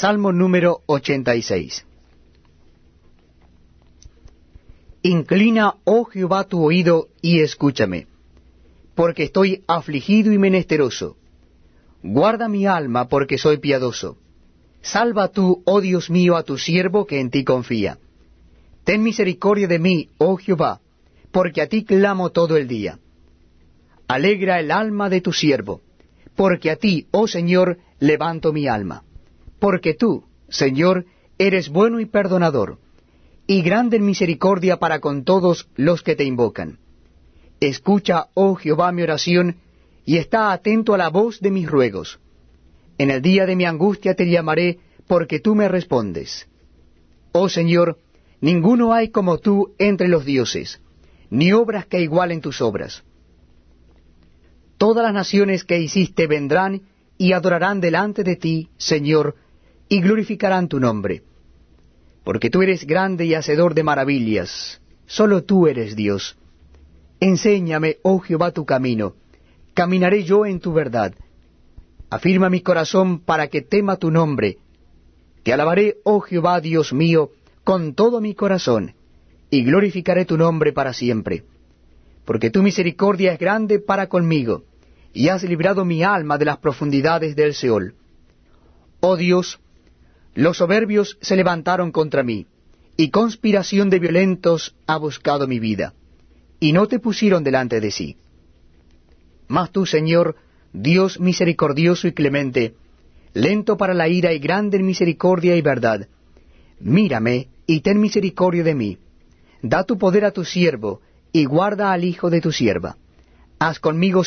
Salmo número 86. Inclina, oh Jehová, tu oído y escúchame, porque estoy afligido y menesteroso. Guarda mi alma, porque soy piadoso. Salva tú, oh Dios mío, a tu siervo que en ti confía. Ten misericordia de mí, oh Jehová, porque a ti clamo todo el día. Alegra el alma de tu siervo, porque a ti, oh Señor, levanto mi alma. Porque tú, Señor, eres bueno y perdonador, y grande en misericordia para con todos los que te invocan. Escucha, oh Jehová, mi oración, y está atento a la voz de mis ruegos. En el día de mi angustia te llamaré, porque tú me respondes. Oh Señor, ninguno hay como tú entre los dioses, ni obras que igualen tus obras. Todas las naciones que hiciste vendrán y adorarán delante de ti, Señor, y glorificarán tu nombre. Porque tú eres grande y hacedor de maravillas, solo tú eres Dios. Enséñame, oh Jehová, tu camino, caminaré yo en tu verdad. Afirma mi corazón para que tema tu nombre. Te alabaré, oh Jehová, Dios mío, con todo mi corazón, y glorificaré tu nombre para siempre. Porque tu misericordia es grande para conmigo, y has librado mi alma de las profundidades del Seol. Oh Dios, los soberbios se levantaron contra mí, y conspiración de violentos ha buscado mi vida, y no te pusieron delante de sí. Mas tú, Señor, Dios misericordioso y clemente, lento para la ira y grande en misericordia y verdad, mírame y ten misericordia de mí. Da tu poder a tu siervo, y guarda al hijo de tu sierva. Haz conmigo